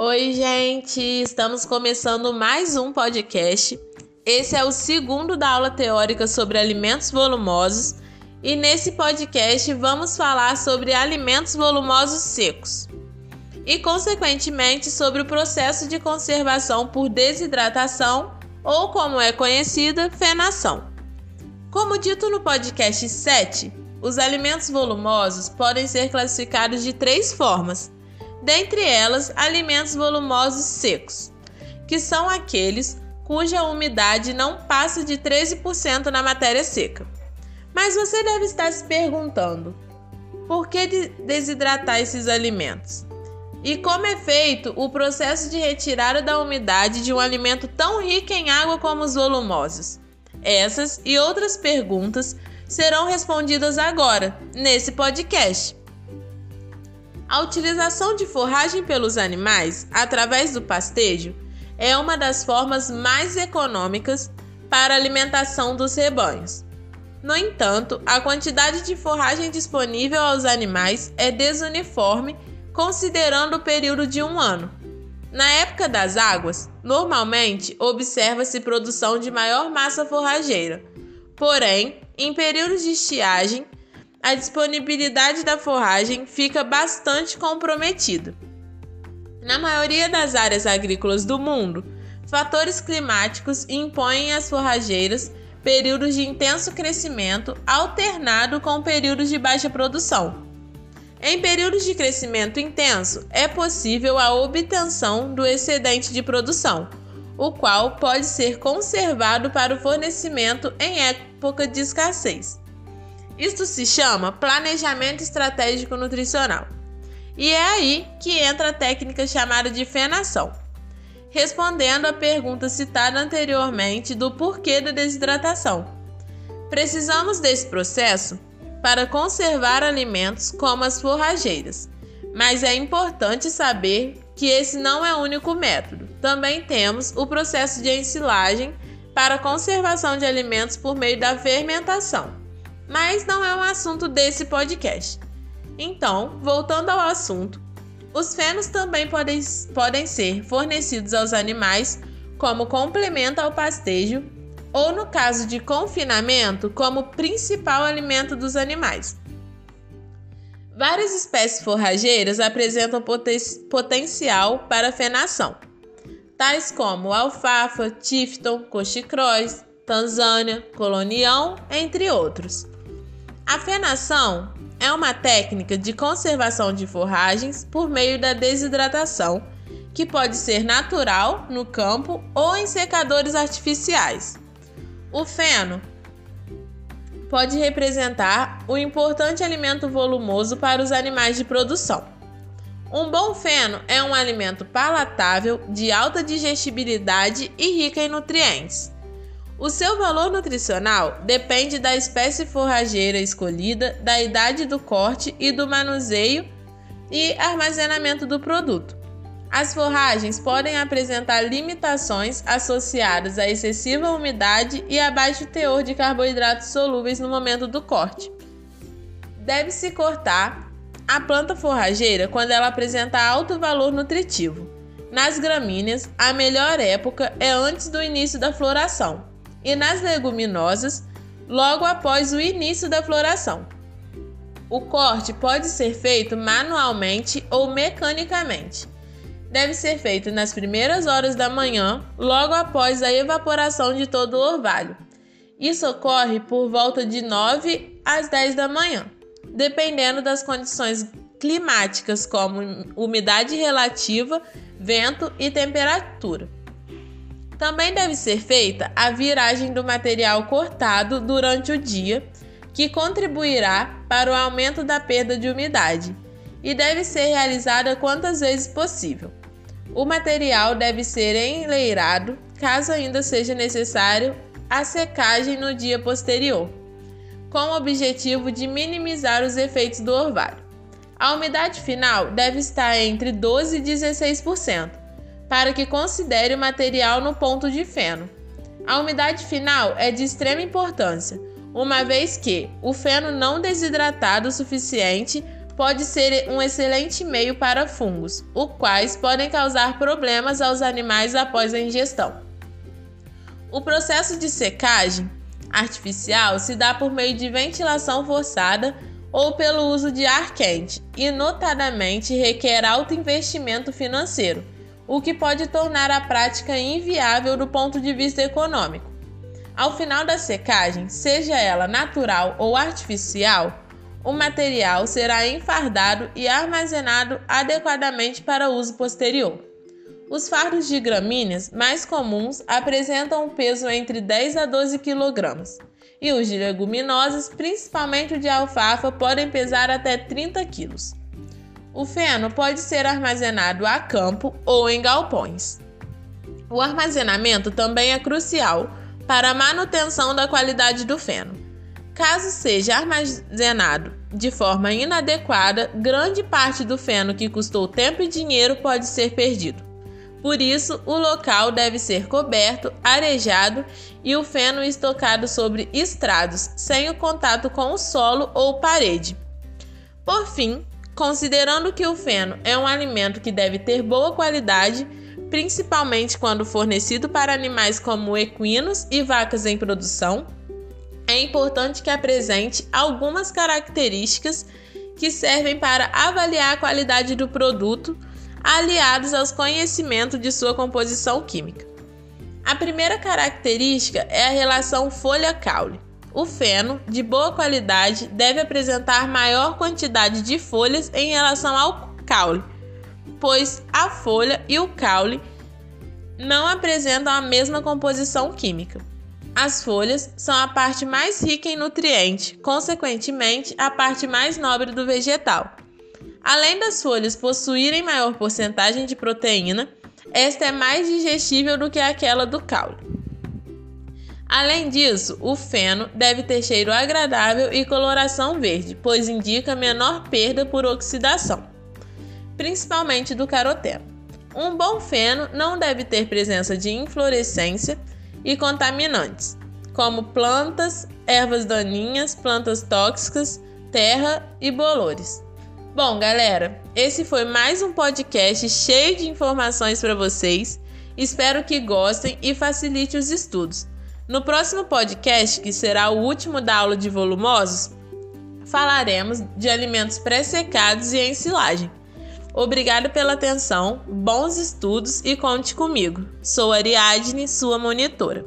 Oi, gente! Estamos começando mais um podcast. Esse é o segundo da aula teórica sobre alimentos volumosos e nesse podcast vamos falar sobre alimentos volumosos secos e, consequentemente, sobre o processo de conservação por desidratação ou, como é conhecida, fenação. Como dito no podcast 7, os alimentos volumosos podem ser classificados de três formas, dentre elas, alimentos volumosos secos, que são aqueles cuja umidade não passa de 13% na matéria seca. Mas você deve estar se perguntando: por que desidratar esses alimentos? E como é feito o processo de retirada da umidade de um alimento tão rico em água como os volumosos? Essas e outras perguntas serão respondidas agora, nesse podcast. A utilização de forragem pelos animais através do pastejo é uma das formas mais econômicas para alimentação dos rebanhos. No entanto, a quantidade de forragem disponível aos animais é desuniforme considerando o período de um ano. Na época das águas, normalmente observa-se produção de maior massa forrageira. Porém, em períodos de estiagem, a disponibilidade da forragem fica bastante comprometida. Na maioria das áreas agrícolas do mundo, fatores climáticos impõem às forrageiras períodos de intenso crescimento alternado com períodos de baixa produção. Em períodos de crescimento intenso, é possível a obtenção do excedente de produção, o qual pode ser conservado para o fornecimento em época de escassez. Isto se chama planejamento estratégico nutricional. E é aí que entra a técnica chamada de fenação. Respondendo à pergunta citada anteriormente do porquê da desidratação. Precisamos desse processo para conservar alimentos como as forrageiras. Mas é importante saber que esse não é o único método. Também temos o processo de ensilagem para conservação de alimentos por meio da fermentação. Mas não é um assunto desse podcast. Então, voltando ao assunto, os fenos também podem, podem ser fornecidos aos animais como complemento ao pastejo ou, no caso de confinamento, como principal alimento dos animais. Várias espécies forrageiras apresentam poten potencial para fenação, tais como alfafa, tifton, cochicróis, tanzânia, colonião, entre outros. A fenação é uma técnica de conservação de forragens por meio da desidratação, que pode ser natural no campo ou em secadores artificiais. O feno pode representar um importante alimento volumoso para os animais de produção. Um bom feno é um alimento palatável, de alta digestibilidade e rica em nutrientes. O seu valor nutricional depende da espécie forrageira escolhida, da idade do corte e do manuseio e armazenamento do produto. As forragens podem apresentar limitações associadas à excessiva umidade e a baixo teor de carboidratos solúveis no momento do corte. Deve-se cortar a planta forrageira quando ela apresenta alto valor nutritivo. Nas gramíneas, a melhor época é antes do início da floração, e nas leguminosas, logo após o início da floração. O corte pode ser feito manualmente ou mecanicamente deve ser feito nas primeiras horas da manhã, logo após a evaporação de todo o orvalho. Isso ocorre por volta de 9 às 10 da manhã, dependendo das condições climáticas, como umidade relativa, vento e temperatura. Também deve ser feita a viragem do material cortado durante o dia, que contribuirá para o aumento da perda de umidade e deve ser realizada quantas vezes possível. O material deve ser enleirado, caso ainda seja necessário a secagem no dia posterior, com o objetivo de minimizar os efeitos do orvalho. A umidade final deve estar entre 12 e 16%, para que considere o material no ponto de feno. A umidade final é de extrema importância, uma vez que o feno não desidratado o suficiente pode ser um excelente meio para fungos, os quais podem causar problemas aos animais após a ingestão. O processo de secagem artificial se dá por meio de ventilação forçada ou pelo uso de ar quente e, notadamente, requer alto investimento financeiro, o que pode tornar a prática inviável do ponto de vista econômico. Ao final da secagem, seja ela natural ou artificial, o material será enfardado e armazenado adequadamente para uso posterior. Os fardos de gramíneas mais comuns apresentam um peso entre 10 a 12 kg, e os de leguminosas, principalmente o de alfafa, podem pesar até 30 kg. O feno pode ser armazenado a campo ou em galpões. O armazenamento também é crucial para a manutenção da qualidade do feno. Caso seja armazenado de forma inadequada, grande parte do feno que custou tempo e dinheiro pode ser perdido. Por isso, o local deve ser coberto, arejado e o feno estocado sobre estrados, sem o contato com o solo ou parede. Por fim, considerando que o feno é um alimento que deve ter boa qualidade, principalmente quando fornecido para animais como equinos e vacas em produção, é importante que apresente algumas características que servem para avaliar a qualidade do produto, aliados aos conhecimentos de sua composição química. A primeira característica é a relação folha-caule. O feno, de boa qualidade, deve apresentar maior quantidade de folhas em relação ao caule pois a folha e o caule não apresentam a mesma composição química. As folhas são a parte mais rica em nutriente, consequentemente, a parte mais nobre do vegetal. Além das folhas possuírem maior porcentagem de proteína, esta é mais digestível do que aquela do caule. Além disso, o feno deve ter cheiro agradável e coloração verde, pois indica menor perda por oxidação principalmente do caroteno. Um bom feno não deve ter presença de inflorescência e contaminantes, como plantas, ervas daninhas, plantas tóxicas, terra e bolores. Bom, galera, esse foi mais um podcast cheio de informações para vocês. Espero que gostem e facilite os estudos. No próximo podcast, que será o último da aula de volumosos, falaremos de alimentos pré-secados e ensilagem. Obrigado pela atenção, bons estudos e conte comigo. Sou Ariadne, sua monitora.